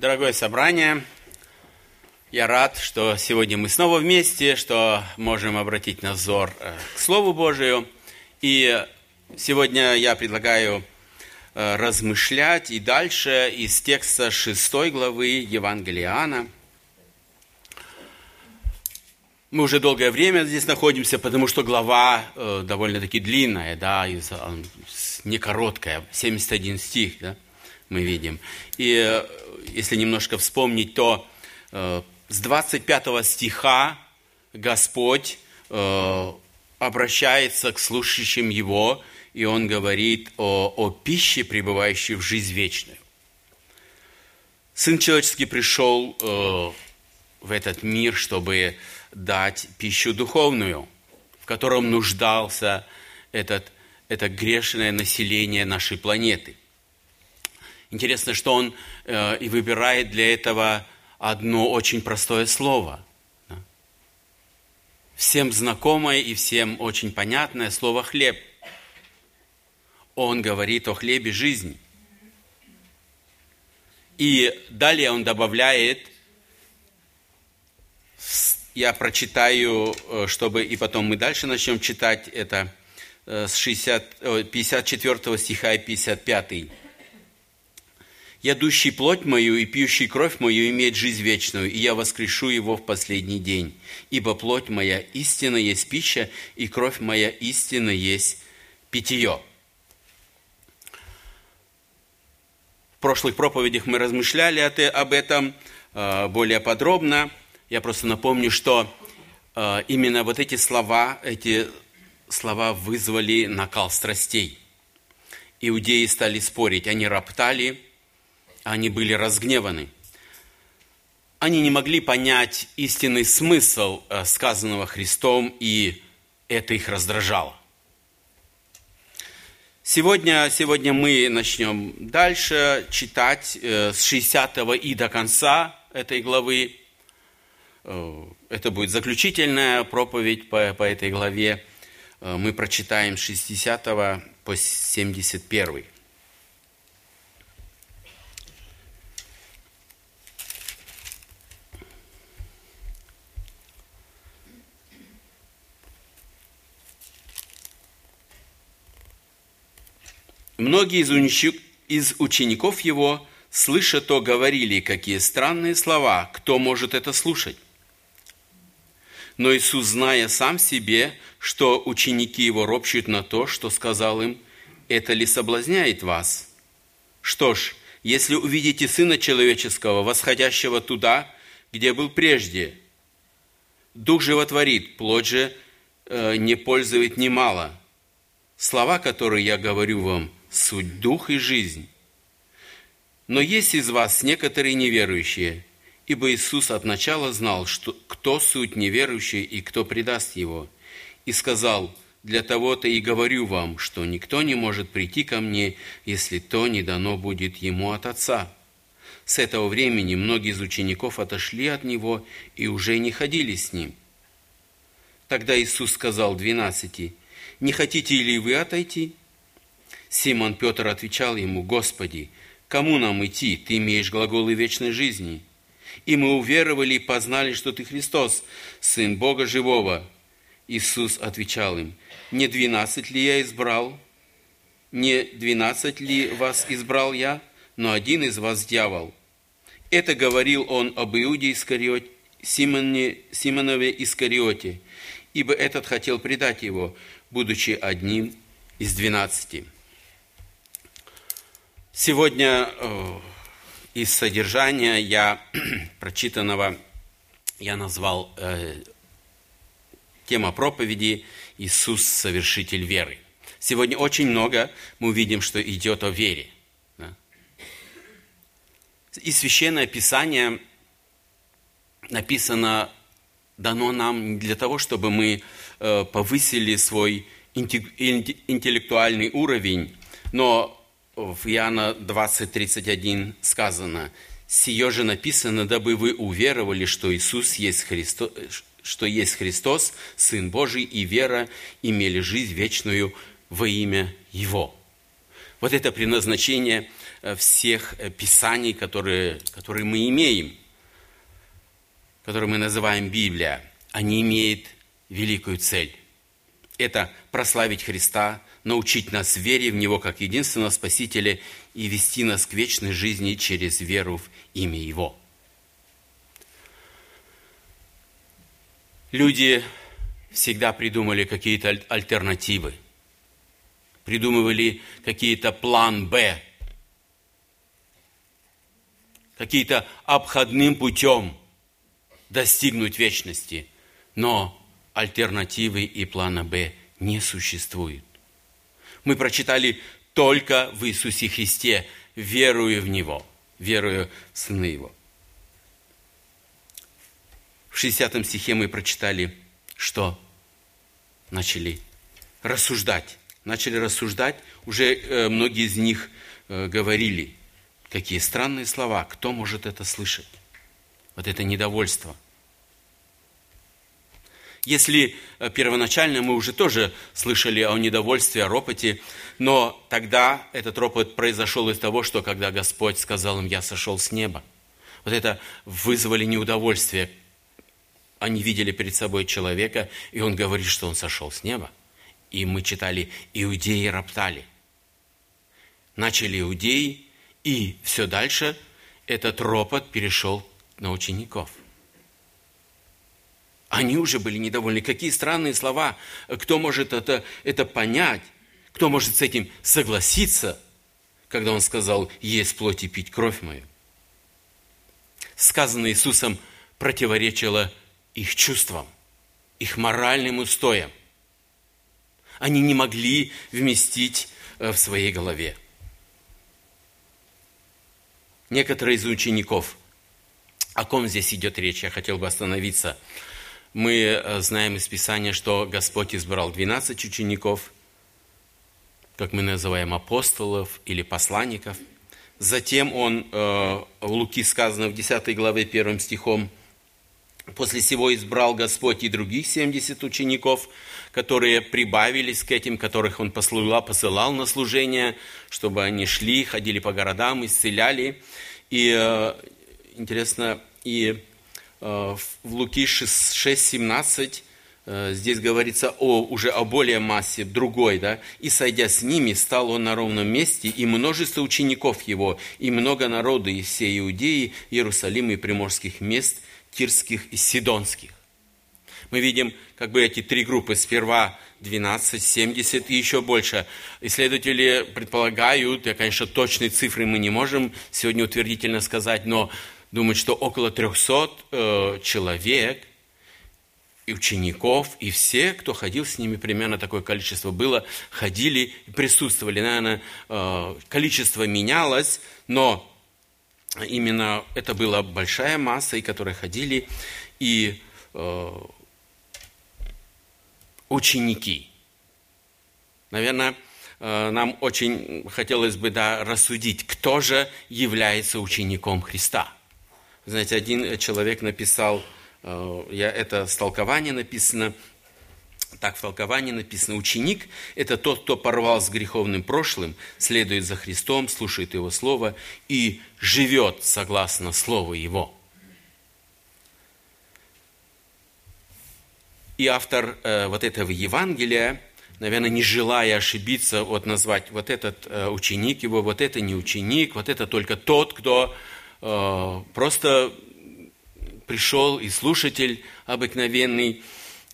Дорогое собрание, я рад, что сегодня мы снова вместе, что можем обратить назор э, к Слову Божию. И сегодня я предлагаю э, размышлять и дальше из текста 6 главы Евангелия Иоанна. Мы уже долгое время здесь находимся, потому что глава э, довольно-таки длинная, да, не короткая, 71 стих, да, мы видим. И если немножко вспомнить, то э, с 25 стиха Господь э, обращается к слушающим Его, и Он говорит о, о пище, пребывающей в жизнь вечную. Сын человеческий пришел э, в этот мир, чтобы дать пищу духовную, в котором нуждался этот, это грешное население нашей планеты – Интересно, что он э, и выбирает для этого одно очень простое слово. Да? Всем знакомое и всем очень понятное слово «хлеб». Он говорит о хлебе жизни. И далее он добавляет, я прочитаю, э, чтобы и потом мы дальше начнем читать это э, с 60, 54 стиха и 55 Ядущий плоть мою и пьющий кровь мою имеет жизнь вечную, и я воскрешу его в последний день. Ибо плоть моя истина есть пища, и кровь моя истина есть питье. В прошлых проповедях мы размышляли об этом э, более подробно. Я просто напомню, что э, именно вот эти слова, эти слова вызвали накал страстей. Иудеи стали спорить, они роптали – они были разгневаны. Они не могли понять истинный смысл э, сказанного Христом, и это их раздражало. Сегодня, сегодня мы начнем дальше читать э, с 60 и до конца этой главы. Э, это будет заключительная проповедь по, по этой главе. Мы прочитаем с 60 по 71. Многие из учеников его, слыша то, говорили, какие странные слова, кто может это слушать? Но Иисус, зная сам себе, что ученики его ропщут на то, что сказал им, это ли соблазняет вас? Что ж, если увидите Сына Человеческого, восходящего туда, где был прежде, Дух животворит, плоть же э, не пользует немало. Слова, которые я говорю вам – суть дух и жизнь. Но есть из вас некоторые неверующие, ибо Иисус от начала знал, что, кто суть неверующий и кто предаст его, и сказал, для того-то и говорю вам, что никто не может прийти ко мне, если то не дано будет ему от Отца. С этого времени многие из учеников отошли от него и уже не ходили с ним. Тогда Иисус сказал двенадцати, «Не хотите ли вы отойти?» Симон Петр отвечал ему, «Господи, кому нам идти? Ты имеешь глаголы вечной жизни». И мы уверовали и познали, что Ты Христос, Сын Бога Живого. Иисус отвечал им, «Не двенадцать ли я избрал? Не двенадцать ли вас избрал я? Но один из вас дьявол». Это говорил он об Иуде Искариоте, Симоне, Симонове Искариоте, ибо этот хотел предать его, будучи одним из двенадцати. Сегодня э, из содержания я прочитанного я назвал э, тема проповеди «Иисус – совершитель веры». Сегодня очень много мы увидим, что идет о вере. Да? И Священное Писание написано, дано нам для того, чтобы мы э, повысили свой интеллектуальный уровень, но в Иоанна 20:31 сказано, «Сие же написано, дабы вы уверовали, что Иисус есть Христос, что есть Христос, Сын Божий, и вера имели жизнь вечную во имя Его». Вот это предназначение э, всех э, писаний, которые, которые мы имеем, которые мы называем Библия. Они имеют великую цель. Это прославить Христа, научить нас вере в Него как единственного Спасителя и вести нас к вечной жизни через веру в имя Его. Люди всегда придумали какие-то альтернативы, придумывали какие-то план Б, какие-то обходным путем достигнуть вечности. Но альтернативы и плана Б не существует. Мы прочитали только в Иисусе Христе, веруя в Него, веруя в Сына Его. В 60 стихе мы прочитали, что начали рассуждать. Начали рассуждать, уже э, многие из них э, говорили, какие странные слова, кто может это слышать? Вот это недовольство – если э, первоначально мы уже тоже слышали о недовольстве, о ропоте, но тогда этот ропот произошел из того, что когда Господь сказал им, я сошел с неба, вот это вызвали неудовольствие. Они видели перед собой человека, и он говорит, что он сошел с неба. И мы читали, иудеи роптали. Начали иудеи, и все дальше этот ропот перешел на учеников – они уже были недовольны. Какие странные слова. Кто может это, это понять? Кто может с этим согласиться, когда он сказал, есть плоть и пить кровь мою? Сказанное Иисусом противоречило их чувствам, их моральным устоям. Они не могли вместить э, в своей голове. Некоторые из учеников, о ком здесь идет речь, я хотел бы остановиться – мы э, знаем из Писания, что Господь избрал 12 учеников, как мы называем апостолов или посланников. Затем Он, э, в Луки сказано в 10 главе 1 стихом, После всего избрал Господь и других 70 учеников, которые прибавились к этим, которых Он посылал, посылал на служение, чтобы они шли, ходили по городам, исцеляли. И э, интересно, и в Луки 6.17 э, здесь говорится о, уже о более массе, другой, да, «И, сойдя с ними, стал он на ровном месте, и множество учеников его, и много народа из всей Иудеи, Иерусалима и приморских мест, Тирских и Сидонских». Мы видим как бы эти три группы, сперва 12, 70 и еще больше. Исследователи предполагают, я, конечно, точной цифры мы не можем сегодня утвердительно сказать, но думают, что около 300 э, человек, и учеников, и все, кто ходил с ними, примерно такое количество было, ходили присутствовали. Наверное, э, количество менялось, но именно это была большая масса, и которые ходили, и э, ученики. Наверное, нам очень хотелось бы да, рассудить, кто же является учеником Христа – знаете, один человек написал, э, я, это с толкования написано, так в толковании написано, ученик – это тот, кто порвал с греховным прошлым, следует за Христом, слушает Его Слово и живет согласно Слову Его. И автор э, вот этого Евангелия, наверное, не желая ошибиться, вот назвать вот этот э, ученик его, вот это не ученик, вот это только тот, кто Э, просто пришел и слушатель обыкновенный,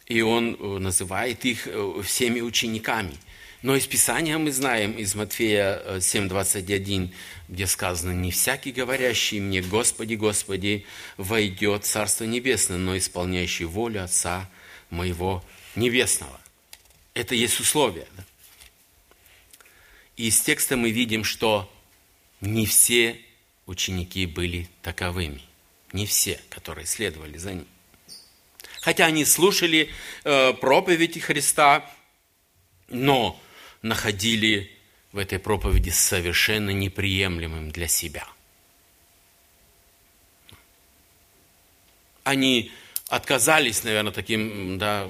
и он э, называет их э, всеми учениками. Но из Писания мы знаем, из Матфея 7:21, где сказано, «Не всякий, говорящий мне, Господи, Господи, войдет в Царство Небесное, но исполняющий волю Отца моего Небесного». Это есть условие. Да? И из текста мы видим, что не все ученики были таковыми. Не все, которые следовали за ним. Хотя они слушали э, проповеди Христа, но находили в этой проповеди совершенно неприемлемым для себя. Они отказались, наверное, таким да,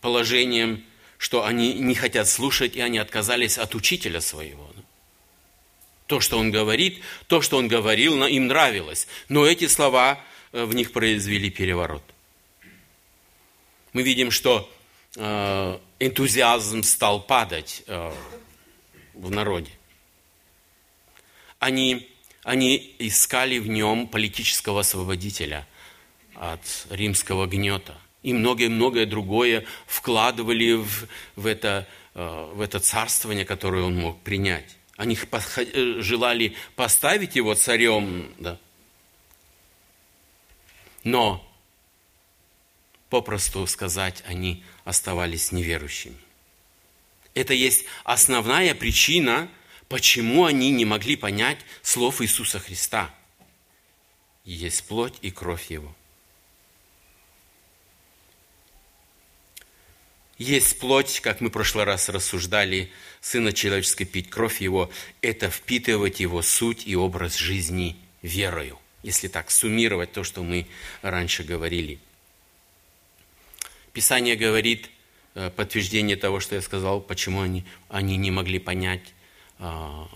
положением что они не хотят слушать, и они отказались от учителя своего. То, что он говорит, то, что он говорил, им нравилось. Но эти слова э, в них произвели переворот. Мы видим, что э, энтузиазм стал падать э, в народе. Они, они искали в нем политического освободителя от римского гнета. И многое-многое другое вкладывали в, в, это, в это царствование, которое он мог принять. Они э, желали поставить его царем, да. но, попросту сказать, они оставались неверующими. Это есть основная причина, почему они не могли понять слов Иисуса Христа. Есть плоть и кровь Его. Есть плоть, как мы в прошлый раз рассуждали, Сына Человеческой пить кровь Его, это впитывать Его суть и образ жизни верою. Если так суммировать то, что мы раньше говорили. Писание говорит, э, подтверждение того, что я сказал, почему они, они не могли понять, а,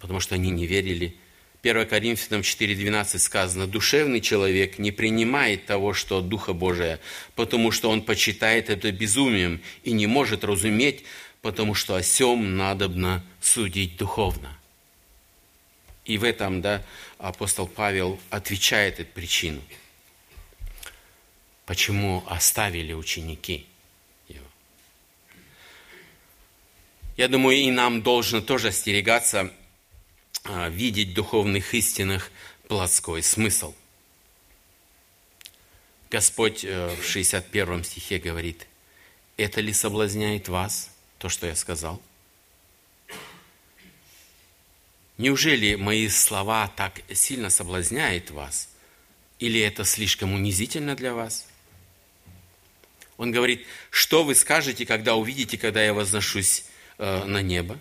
потому что они не верили – 1 Коринфянам 4.12 сказано, «Душевный человек не принимает того, что от Духа Божия, потому что он почитает это безумием и не может разуметь, потому что о сем надобно судить духовно». И в этом да, апостол Павел отвечает эту причину. Почему оставили ученики его. Я думаю, и нам должно тоже остерегаться видеть в духовных истинах плотской смысл. Господь э, в 61 стихе говорит, «Это ли соблазняет вас, то, что я сказал?» Неужели мои слова так сильно соблазняют вас? Или это слишком унизительно для вас? Он говорит, что вы скажете, когда увидите, когда я возношусь э, на небо?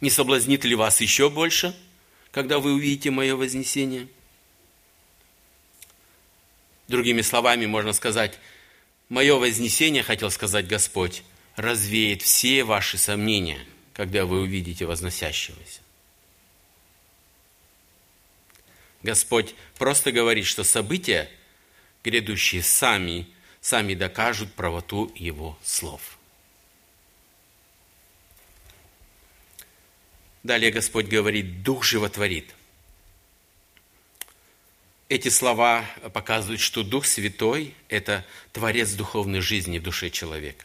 Не соблазнит ли вас еще больше, когда вы увидите мое вознесение? Другими словами можно сказать, мое вознесение, хотел сказать Господь, развеет все ваши сомнения, когда вы увидите возносящегося. Господь просто говорит, что события, грядущие сами, сами докажут правоту Его слов. Далее Господь говорит, Дух животворит. Эти слова показывают, что Дух Святой – это Творец духовной жизни в душе человека.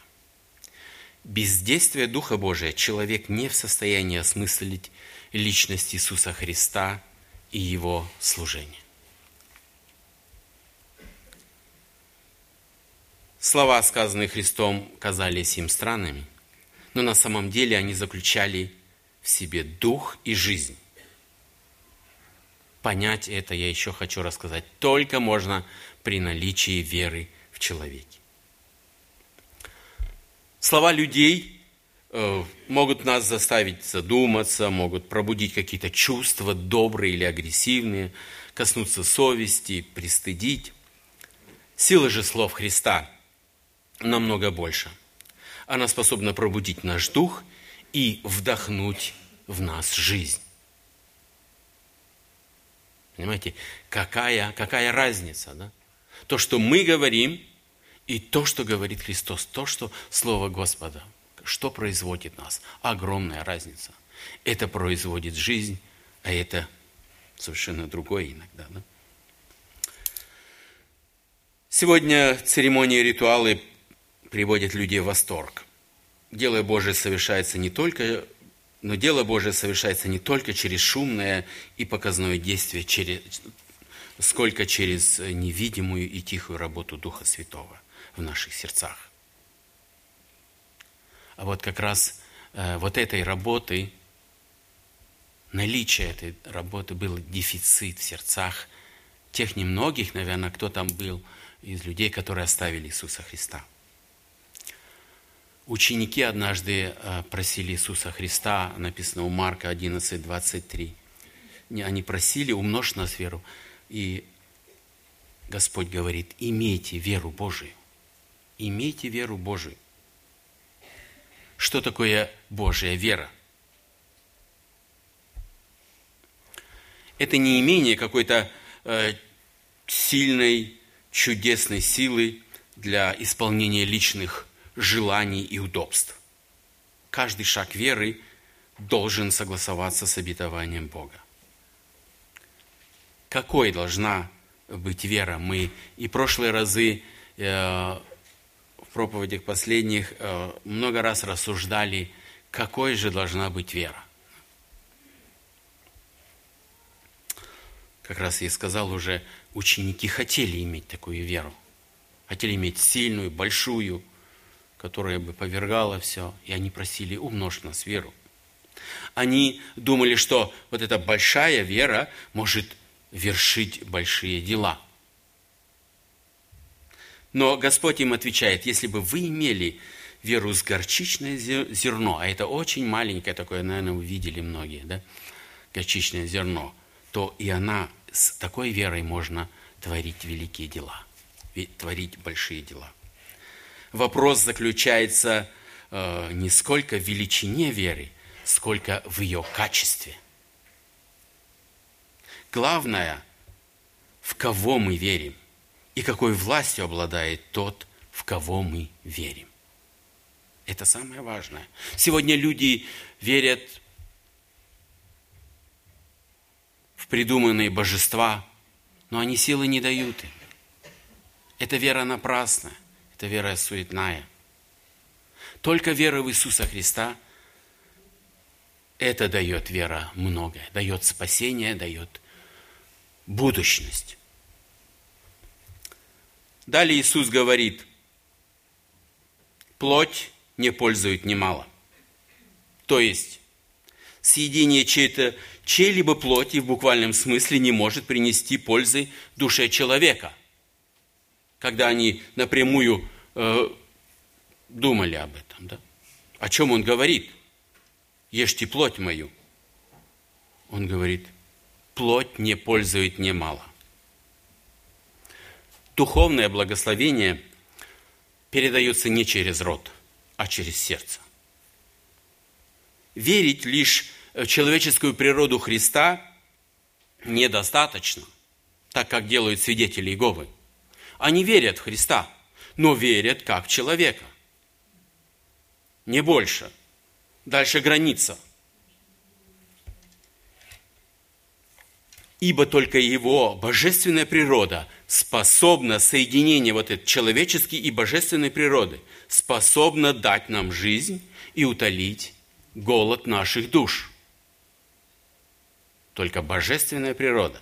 Без действия Духа Божия человек не в состоянии осмыслить личность Иисуса Христа и Его служение. Слова, сказанные Христом, казались им странными, но на самом деле они заключали в себе дух и жизнь. Понять это, я еще хочу рассказать, только можно при наличии веры в человеке. Слова людей э, могут нас заставить задуматься, могут пробудить какие-то чувства, добрые или агрессивные, коснуться совести, пристыдить. Сила же слов Христа намного больше. Она способна пробудить наш дух и вдохнуть в нас жизнь. Понимаете, какая, какая разница, да? То, что мы говорим, и то, что говорит Христос, то, что Слово Господа, что производит нас. Огромная разница. Это производит жизнь, а это совершенно другое иногда. Да? Сегодня церемонии и ритуалы приводят людей в восторг. Дело Божие совершается не только, но дело Божие совершается не только через шумное и показное действие, через, сколько через невидимую и тихую работу Духа Святого в наших сердцах. А вот как раз э, вот этой работы, наличие этой работы был дефицит в сердцах тех немногих, наверное, кто там был из людей, которые оставили Иисуса Христа. Ученики однажды э, просили Иисуса Христа, написано у Марка 11, 23. Они просили, умножь нас веру. И Господь говорит, имейте веру Божию. Имейте веру Божию. что такое Божья вера. Это не имение какой-то э, сильной, чудесной силы для исполнения личных желаний и удобств. Каждый шаг веры должен согласоваться с обетованием Бога. Какой должна быть вера? Мы и прошлые разы э, проповедях последних э, много раз рассуждали, какой же должна быть вера. Как раз я сказал уже, ученики хотели иметь такую веру. Хотели иметь сильную, большую, которая бы повергала все. И они просили, умножь нас веру. Они думали, что вот эта большая вера может вершить большие дела – но Господь им отвечает, если бы вы имели веру с горчичное зерно, а это очень маленькое такое, наверное, вы видели многие, да, горчичное зерно, то и она с такой верой можно творить великие дела, творить большие дела. Вопрос заключается э, не сколько в величине веры, сколько в ее качестве. Главное, в кого мы верим и какой властью обладает тот, в кого мы верим. Это самое важное. Сегодня люди верят в придуманные божества, но они силы не дают им. Это вера напрасная, это вера суетная. Только вера в Иисуса Христа – это дает вера многое, дает спасение, дает будущность. Далее Иисус говорит, плоть не пользует немало. То есть, съедение чьей-то, чьей-либо плоти в буквальном смысле не может принести пользы душе человека. Когда они напрямую э, думали об этом. Да? О чем он говорит? Ешьте плоть мою. Он говорит, плоть не пользует немало духовное благословение передается не через рот, а через сердце. Верить лишь в человеческую природу Христа недостаточно, так как делают свидетели Иеговы. Они верят в Христа, но верят как человека. Не больше. Дальше граница – ибо только его божественная природа способна соединение вот этой человеческой и божественной природы, способна дать нам жизнь и утолить голод наших душ. Только божественная природа.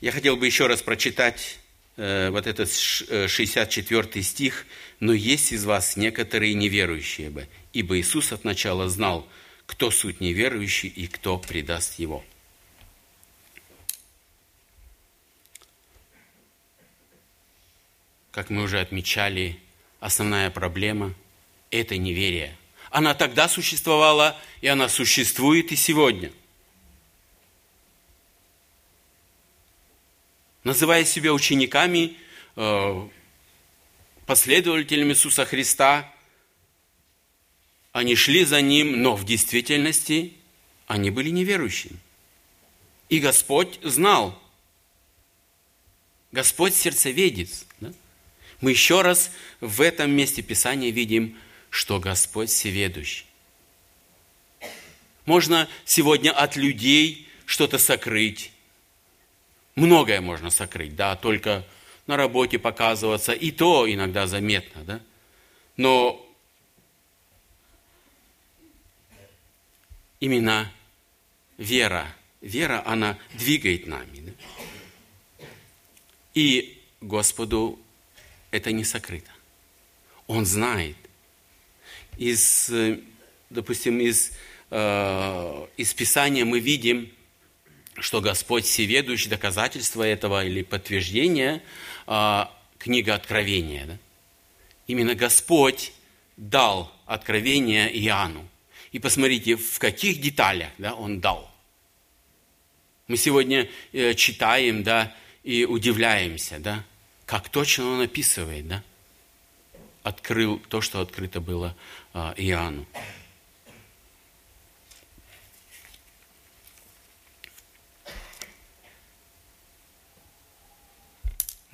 Я хотел бы еще раз прочитать э, вот этот 64 э, стих. «Но есть из вас некоторые неверующие бы, ибо Иисус от начала знал, кто суть неверующий и кто предаст его. Как мы уже отмечали, основная проблема – это неверие. Она тогда существовала, и она существует и сегодня. Называя себя учениками, э, последователями Иисуса Христа – они шли за ним, но в действительности они были неверующими. И Господь знал. Господь сердцеведец. Да? Мы еще раз в этом месте Писания видим, что Господь всеведущий. Можно сегодня от людей что-то сокрыть. Многое можно сокрыть, да, только на работе показываться, и то иногда заметно, да. Но именно вера. Вера, она двигает нами. Да? И Господу это не сокрыто. Он знает. Из, допустим, из, э, из Писания мы видим, что Господь всеведущий, доказательство этого или подтверждение, э, книга Откровения. Да? Именно Господь дал откровение Иоанну. И посмотрите, в каких деталях да, он дал. Мы сегодня э, читаем да, и удивляемся, да, как точно он описывает, да? Открыл то, что открыто было а, Иоанну.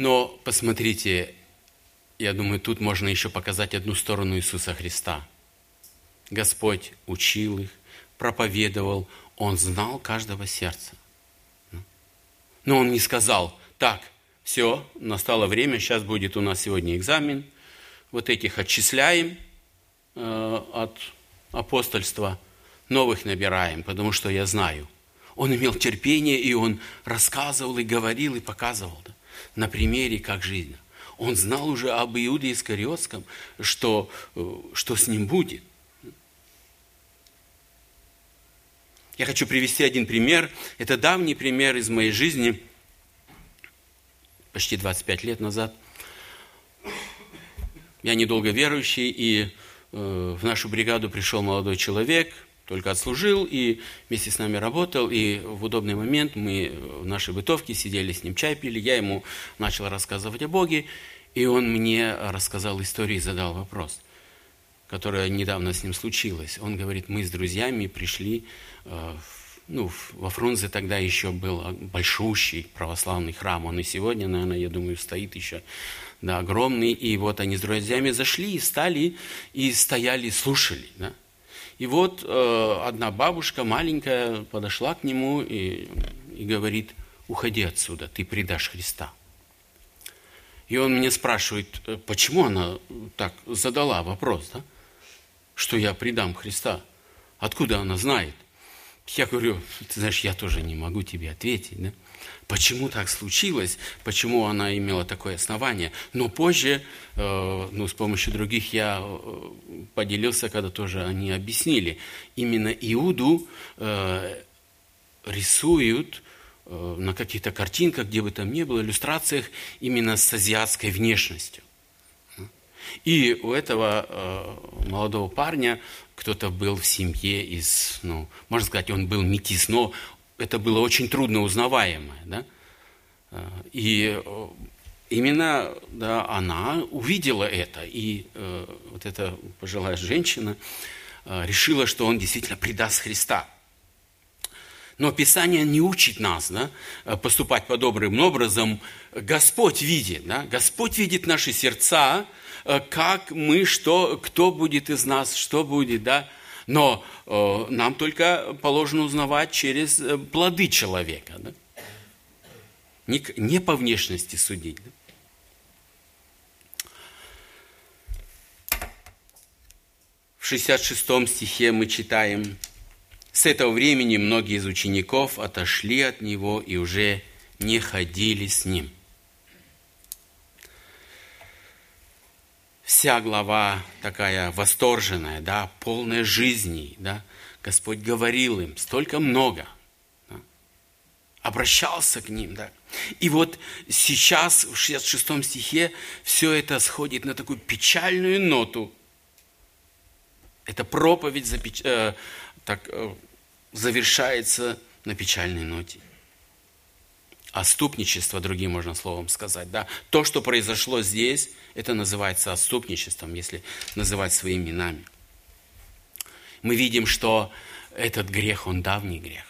Но посмотрите, я думаю, тут можно еще показать одну сторону Иисуса Христа. Господь учил их, проповедовал, Он знал каждого сердца. Но Он не сказал, так, все, настало время, сейчас будет у нас сегодня экзамен, вот этих отчисляем э, от апостольства, новых набираем, потому что я знаю. Он имел терпение, и он рассказывал, и говорил, и показывал да, на примере, как жизнь. Он знал уже об Иуде Искариотском, что, э, что с ним будет. Я хочу привести один пример. Это давний пример из моей жизни – почти 25 лет назад. Я недолго верующий, и э, в нашу бригаду пришел молодой человек, только отслужил и вместе с нами работал, и в удобный момент мы в нашей бытовке сидели с ним, чай пили, я ему начал рассказывать о Боге, и он мне рассказал историю и задал вопрос, которая недавно с ним случилась. Он говорит, мы с друзьями пришли э, ну, во Фрунзе тогда еще был большущий православный храм, он и сегодня, наверное, я думаю, стоит еще, да, огромный, и вот они с друзьями зашли и стали, и стояли, слушали, да. И вот э, одна бабушка маленькая подошла к нему и, и говорит, уходи отсюда, ты предашь Христа. И он мне спрашивает, «Э, почему она так задала вопрос, да? что я предам Христа. Откуда она знает? Я говорю, ты знаешь, я тоже не могу тебе ответить, да? Почему так случилось? Почему она имела такое основание? Но позже, э, ну, с помощью других я э, поделился, когда тоже они объяснили. Именно Иуду э, рисуют на каких-то картинках, где бы там ни было, иллюстрациях, именно с азиатской внешностью. И у этого молодого парня кто-то был в семье из, ну, можно сказать, он был метис, но это было очень трудно узнаваемое, да? Э, и э, именно да, она увидела это, и э, вот эта пожилая женщина решила, что он действительно предаст Христа. Но Писание не учит нас да, поступать подобным образом. Господь видит, да, Господь видит наши сердца, как мы, что, кто будет из нас, что будет, да. Но э, нам только положено узнавать через э, плоды человека, да. Не, не по внешности судить. Да? В 66 стихе мы читаем, «С этого времени многие из учеников отошли от него и уже не ходили с ним». Вся глава такая восторженная, да, полная жизни, да. Господь говорил им столько много, да, обращался к ним, да. И вот сейчас в 66 стихе все это сходит на такую печальную ноту. Эта проповедь запеч... э, так, э, завершается на печальной ноте. Оступничество, другим можно словом сказать. Да? То, что произошло здесь, это называется отступничеством, если называть своими именами. Мы видим, что этот грех, он давний грех.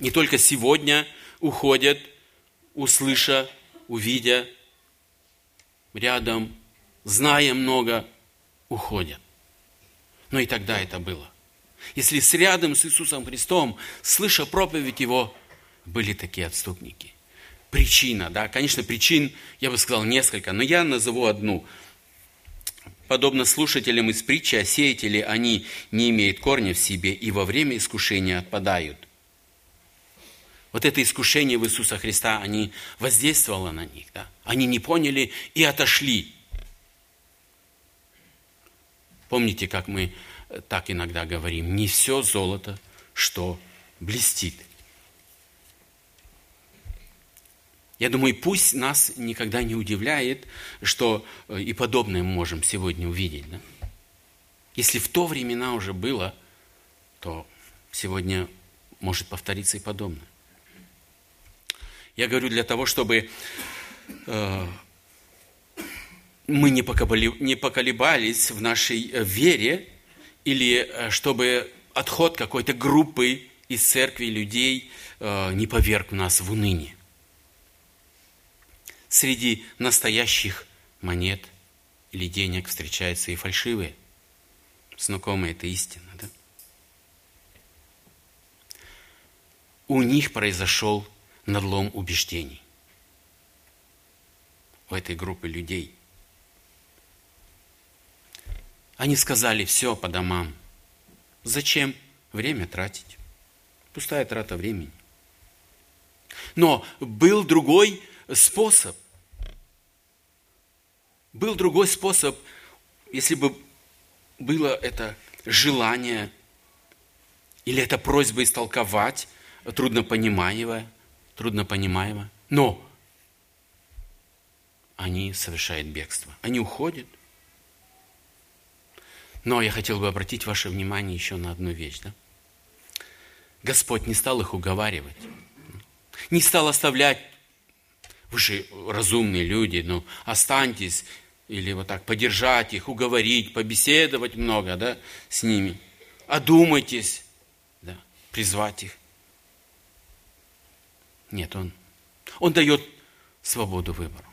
Не только сегодня уходят, услыша, увидя, рядом, зная много, уходят. Но и тогда это было. Если с рядом с Иисусом Христом, слыша проповедь Его, были такие отступники причина, да, конечно, причин, я бы сказал, несколько, но я назову одну. Подобно слушателям из притчи о сеятеле, они не имеют корня в себе и во время искушения отпадают. Вот это искушение в Иисуса Христа, они воздействовало на них, да? Они не поняли и отошли. Помните, как мы так иногда говорим, не все золото, что блестит – Я думаю, пусть нас никогда не удивляет, что э, и подобное мы можем сегодня увидеть. Да? Если в то времена уже было, то сегодня может повториться и подобное. Я говорю для того, чтобы э, мы не, поколебали, не поколебались в нашей э, вере, или э, чтобы отход какой-то группы из церкви людей э, не поверг нас в уныние. Среди настоящих монет или денег встречаются и фальшивые. Знакомая это истина, да? У них произошел надлом убеждений. У этой группы людей. Они сказали все по домам. Зачем время тратить? Пустая трата времени. Но был другой способ. Был другой способ, если бы было это желание или это просьба истолковать труднопонимаемое, труднопонимаемо. Но они совершают бегство. Они уходят. Но я хотел бы обратить ваше внимание еще на одну вещь. Да? Господь не стал их уговаривать. Не стал оставлять, вы же разумные люди, ну останьтесь, или вот так поддержать их, уговорить, побеседовать много да, с ними. Одумайтесь, да, призвать их. Нет, он, он дает свободу выбора.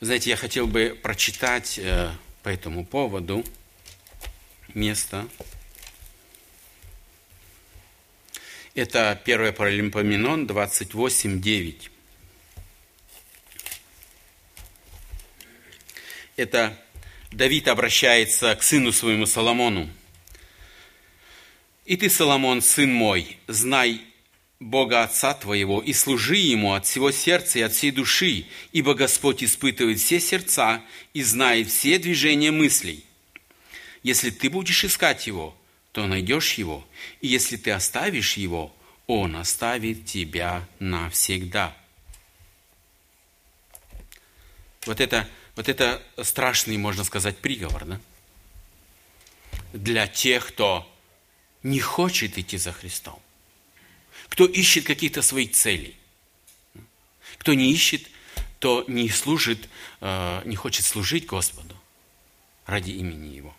Знаете, я хотел бы прочитать э, по этому поводу место. Это 1 Паралимпоменон 28.9. Это Давид обращается к сыну своему Соломону. «И ты, Соломон, сын мой, знай Бога Отца твоего и служи Ему от всего сердца и от всей души, ибо Господь испытывает все сердца и знает все движения мыслей. Если ты будешь искать Его, то найдешь Его, и если ты оставишь Его, Он оставит тебя навсегда. Вот это, вот это страшный, можно сказать, приговор, да? Для тех, кто не хочет идти за Христом кто ищет каких-то своих целей. Кто не ищет, то не служит, э, не хочет служить Господу ради имени Его.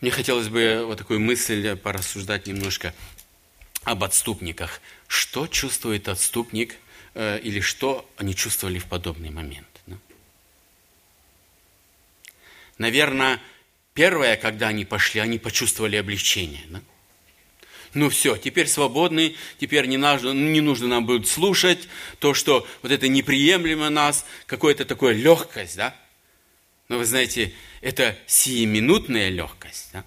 Мне хотелось бы вот такую мысль порассуждать немножко об отступниках. Что чувствует отступник э, или что они чувствовали в подобный момент? Наверное, Первое, когда они пошли, они почувствовали облегчение. Да? Ну все, теперь свободны, теперь не нужно, не нужно нам будет слушать то, что вот это неприемлемо нас, какое-то такое легкость, да? Но вы знаете, это сиюминутная легкость, да?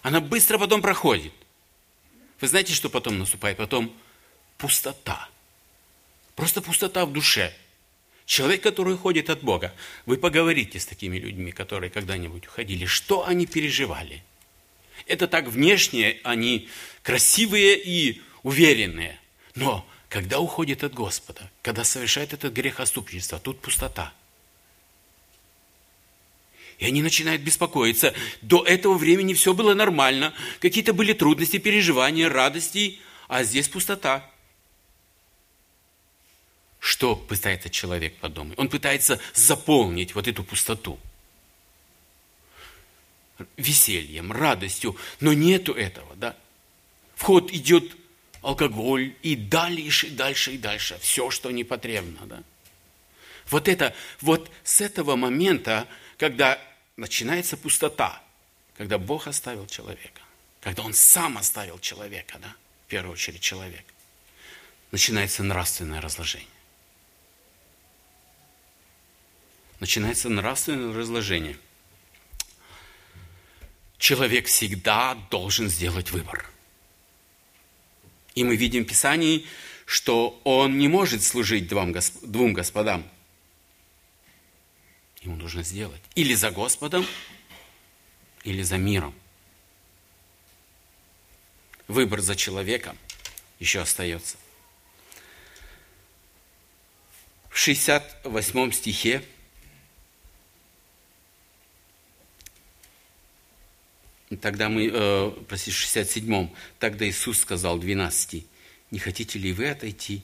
Она быстро потом проходит. Вы знаете, что потом наступает? Потом пустота. Просто пустота в душе – Человек, который уходит от Бога. Вы поговорите с такими людьми, которые когда-нибудь уходили. Что они переживали? Это так внешне, они красивые и уверенные. Но когда уходит от Господа, когда совершает этот грех отступничества, тут пустота. И они начинают беспокоиться. До этого времени все было нормально. Какие-то были трудности, переживания, радости, а здесь пустота. Что пытается человек подумать? Он пытается заполнить вот эту пустоту весельем, радостью, но нету этого, да? Вход идет алкоголь и дальше, и дальше, и дальше. Все, что не потребно, да? Вот это, вот с этого момента, когда начинается пустота, когда Бог оставил человека, когда Он сам оставил человека, да, в первую очередь человек, начинается нравственное разложение. Начинается нравственное разложение. Человек всегда должен сделать выбор. И мы видим в Писании, что он не может служить двум, господам. Ему нужно сделать или за Господом, или за миром. Выбор за человеком еще остается. В 68 стихе Тогда мы, э, прости, 67-м, тогда Иисус сказал 12, не хотите ли вы отойти?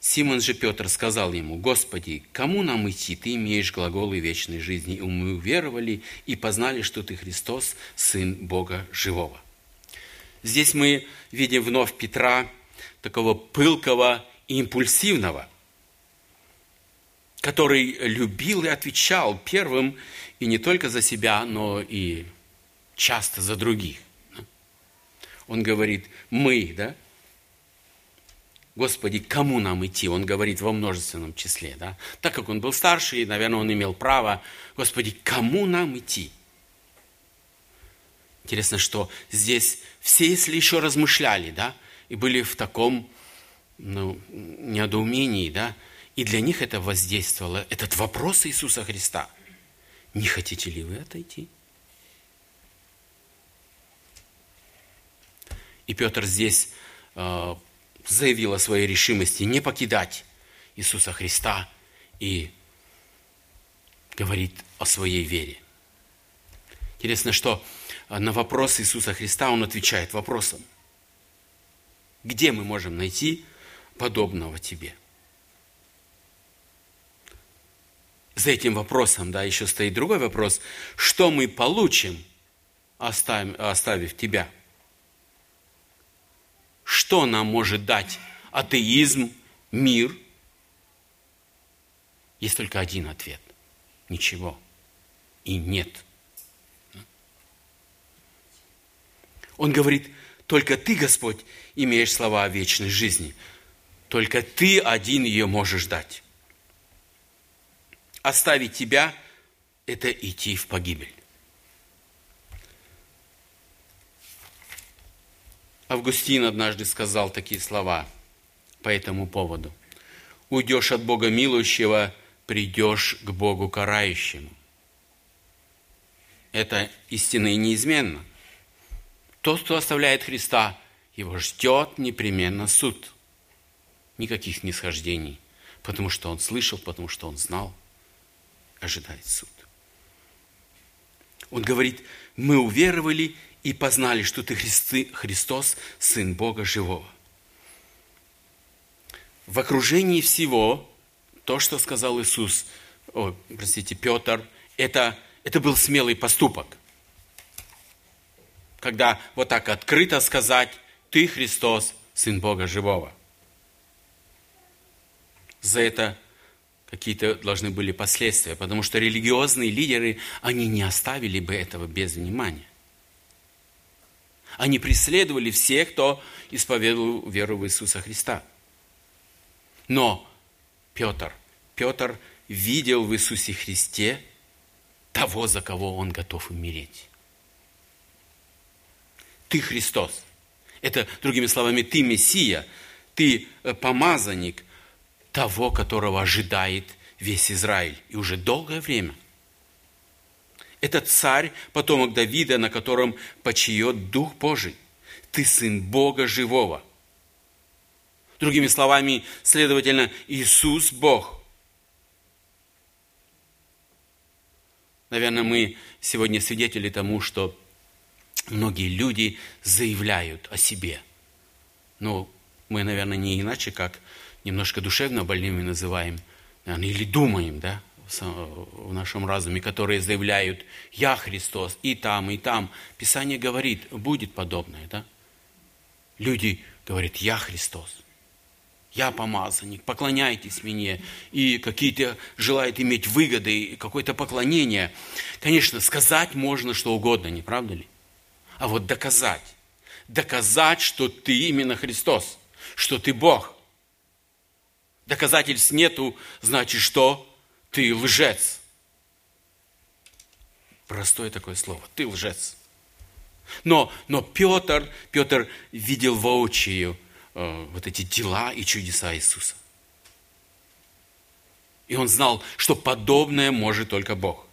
Симон же Петр сказал ему, Господи, кому нам идти? Ты имеешь глаголы вечной жизни, и мы уверовали и познали, что Ты Христос, Сын Бога Живого. Здесь мы видим вновь Петра, такого пылкого и импульсивного, который любил и отвечал первым и не только за себя, но и часто за других. Он говорит, мы, да? Господи, кому нам идти? Он говорит во множественном числе, да? Так как он был старший, наверное, он имел право. Господи, кому нам идти? Интересно, что здесь все, если еще размышляли, да, и были в таком ну, недоумении, да, и для них это воздействовало, этот вопрос Иисуса Христа. Не хотите ли вы отойти? И Петр здесь э, заявил о своей решимости не покидать Иисуса Христа и говорит о своей вере. Интересно, что на вопрос Иисуса Христа он отвечает вопросом. Где мы можем найти подобного тебе? За этим вопросом, да, еще стоит другой вопрос. Что мы получим, оставив тебя? Что нам может дать атеизм, мир? Есть только один ответ. Ничего. И нет. Он говорит, только ты, Господь, имеешь слова о вечной жизни. Только ты один ее можешь дать. Оставить тебя – это идти в погибель. Августин однажды сказал такие слова по этому поводу. «Уйдешь от Бога милующего, придешь к Богу карающему». Это истинно и неизменно. Тот, кто оставляет Христа, его ждет непременно суд. Никаких нисхождений, потому что он слышал, потому что он знал, ожидает суд. Он говорит, мы уверовали и познали, что ты Христы, Христос, Сын Бога Живого. В окружении всего то, что сказал Иисус, о, простите, Петр, это, это был смелый поступок. Когда вот так открыто сказать, ты Христос, Сын Бога Живого. За это какие-то должны были последствия, потому что религиозные лидеры, они не оставили бы этого без внимания. Они преследовали всех, кто исповедовал веру в Иисуса Христа. Но Петр, Петр видел в Иисусе Христе того, за кого он готов умереть. Ты Христос. Это, другими словами, ты Мессия, ты э, помазанник того, которого ожидает весь Израиль. И уже долгое время – это царь, потомок Давида, на котором почиет Дух Божий. Ты сын Бога живого. Другими словами, следовательно, Иисус Бог. Наверное, мы сегодня свидетели тому, что многие люди заявляют о себе. Но мы, наверное, не иначе, как немножко душевно больными называем, наверное, или думаем, да, в нашем разуме, которые заявляют «Я Христос» и там, и там. Писание говорит, будет подобное, да? Люди говорят «Я Христос» я помазанник, поклоняйтесь мне, и какие-то желают иметь выгоды, какое-то поклонение. Конечно, сказать можно что угодно, не правда ли? А вот доказать, доказать, что ты именно Христос, что ты Бог. Доказательств нету, значит, что ты лжец. Простое такое слово. Ты лжец. Но, но Петр, Петр видел воочию э, вот эти дела и чудеса Иисуса. И он знал, что подобное может только Бог.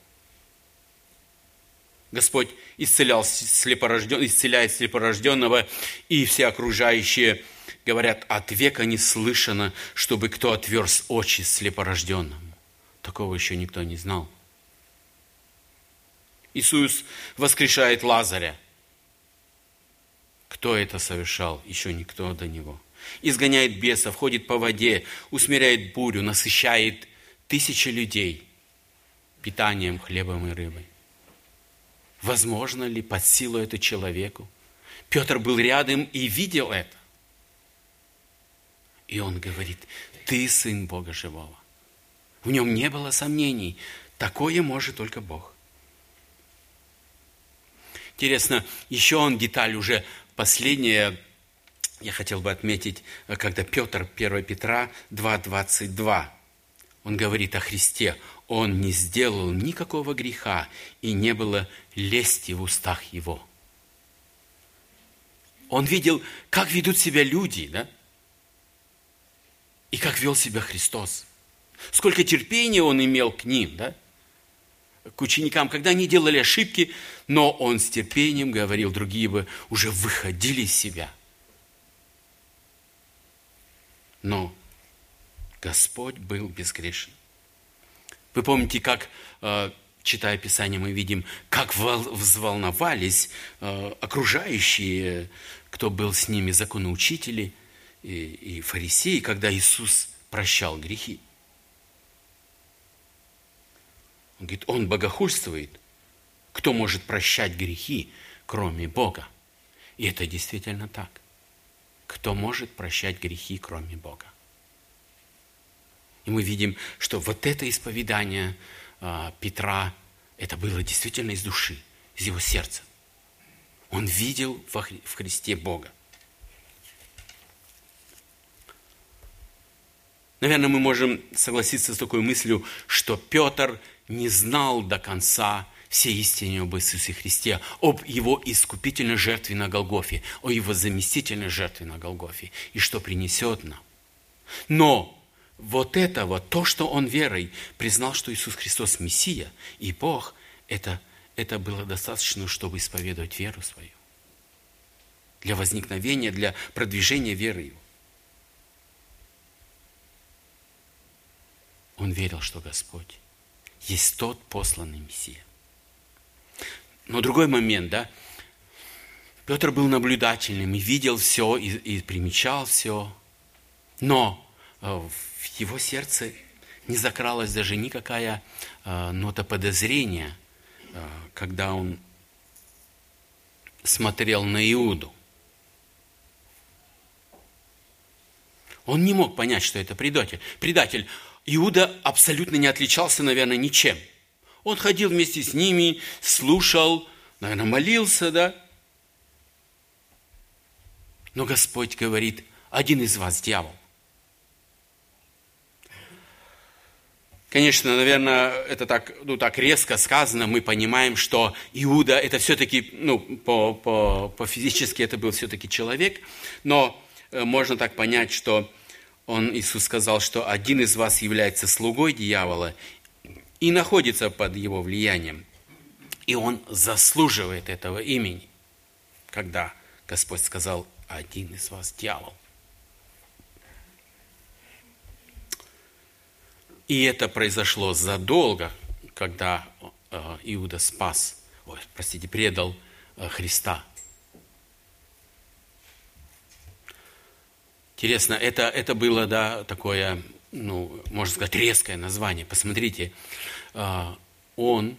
Господь исцелял слепорожден, исцеляет слепорожденного, и все окружающие говорят, от века не слышано, чтобы кто отверз очи слепорожденному. Такого еще никто не знал. Иисус воскрешает Лазаря. Кто это совершал? Еще никто до него. Изгоняет бесов, ходит по воде, усмиряет бурю, насыщает тысячи людей питанием, хлебом и рыбой. Возможно ли под силу это человеку? Петр был рядом и видел это. И он говорит, ты сын Бога живого. В нем не было сомнений. Такое может только Бог. Интересно, еще он деталь уже последняя, я хотел бы отметить, когда Петр, 1 Петра 2.22, он говорит о Христе. Он не сделал никакого греха, и не было лести в устах его. Он видел, как ведут себя люди, да? И как вел себя Христос. Сколько терпения он имел к ним, да? К ученикам, когда они делали ошибки, но он с терпением говорил, другие бы уже выходили из себя. Но Господь был безгрешен. Вы помните, как, э, читая Писание, мы видим, как взволновались э, окружающие, кто был с ними, законоучители и, и фарисеи, когда Иисус прощал грехи. Он говорит, он богохульствует. Кто может прощать грехи, кроме Бога? И это действительно так. Кто может прощать грехи, кроме Бога? И мы видим, что вот это исповедание а, Петра, это было действительно из души, из его сердца. Он видел в Христе Бога. Наверное, мы можем согласиться с такой мыслью, что Петр не знал до конца всей истины об Иисусе Христе, об Его искупительной жертве на Голгофе, о Его заместительной жертве на Голгофе, и что принесет нам. Но вот этого, то, что он верой признал, что Иисус Христос Мессия и Бог, это, это было достаточно, чтобы исповедовать веру свою. Для возникновения, для продвижения его. Он верил, что Господь есть тот посланный Мессия. Но другой момент, да, Петр был наблюдательным и видел все, и, и примечал все. Но э, в его сердце не закралась даже никакая э, нота подозрения, э, когда он смотрел на Иуду. Он не мог понять, что это предатель. Предатель. Иуда абсолютно не отличался, наверное, ничем. Он ходил вместе с ними, слушал, наверное, молился, да? Но Господь говорит, один из вас дьявол. Конечно, наверное, это так, ну, так резко сказано, мы понимаем, что Иуда это все-таки, ну, по, по, по физически это был все-таки человек, но э, можно так понять, что он, Иисус сказал, что один из вас является слугой дьявола и находится под его влиянием. И он заслуживает этого имени, когда Господь сказал, один из вас дьявол. И это произошло задолго, когда э, Иуда спас, ой, простите, предал э, Христа. Интересно, это, это было, да, такое, ну, можно сказать, резкое название. Посмотрите, э, он,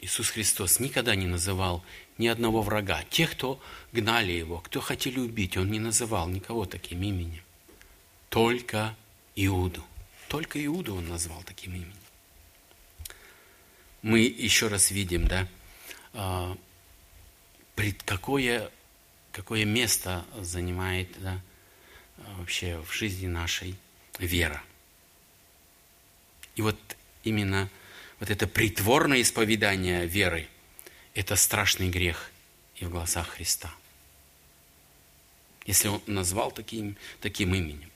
Иисус Христос, никогда не называл ни одного врага. Тех, кто гнали его, кто хотели убить, он не называл никого таким именем. Только Иуду. Только Иуду он назвал таким именем. Мы еще раз видим, да, а, какое, какое место занимает да, вообще в жизни нашей вера. И вот именно вот это притворное исповедание веры – это страшный грех и в глазах Христа. Если он назвал таким, таким именем.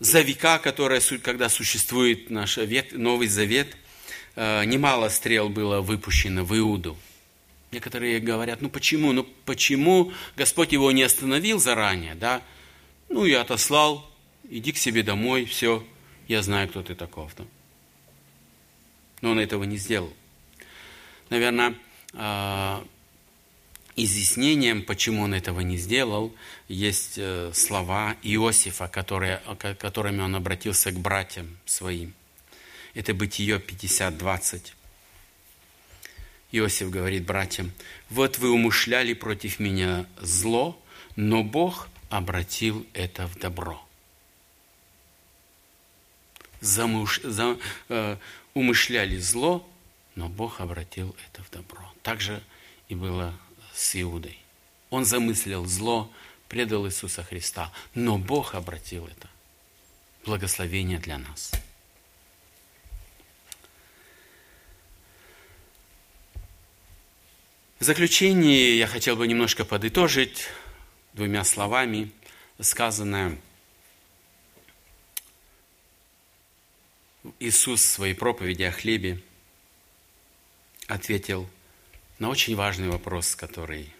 за века, которая, когда существует наш Новый Завет, э, немало стрел было выпущено в Иуду. Некоторые говорят, ну почему, ну почему Господь его не остановил заранее, да? Ну и отослал, иди к себе домой, все, я знаю, кто ты таков. Да? Но он этого не сделал. Наверное, э, изъяснением, почему он этого не сделал, есть э, слова Иосифа, которые, которыми он обратился к братьям своим. Это Бытие 50.20. Иосиф говорит братьям, «Вот вы умышляли против меня зло, но Бог обратил это в добро». Замуш, за, э, умышляли зло, но Бог обратил это в добро. Так же и было с Иудой. Он замыслил зло, предал Иисуса Христа, но Бог обратил это. Благословение для нас. В заключение я хотел бы немножко подытожить двумя словами сказанное Иисус в своей проповеди о хлебе ответил на очень важный вопрос, который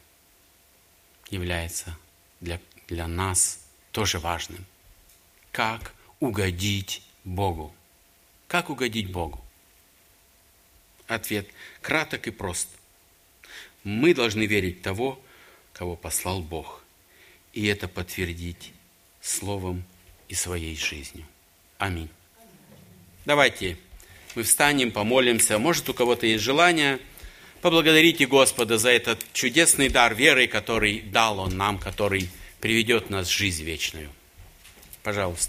является для, для нас тоже важным. Как угодить Богу? Как угодить Богу? Ответ краток и прост. Мы должны верить того, кого послал Бог, и это подтвердить словом и своей жизнью. Аминь. Давайте мы встанем, помолимся. Может, у кого-то есть желание – Поблагодарите Господа за этот чудесный дар веры, который дал Он нам, который приведет нас в жизнь вечную. Пожалуйста.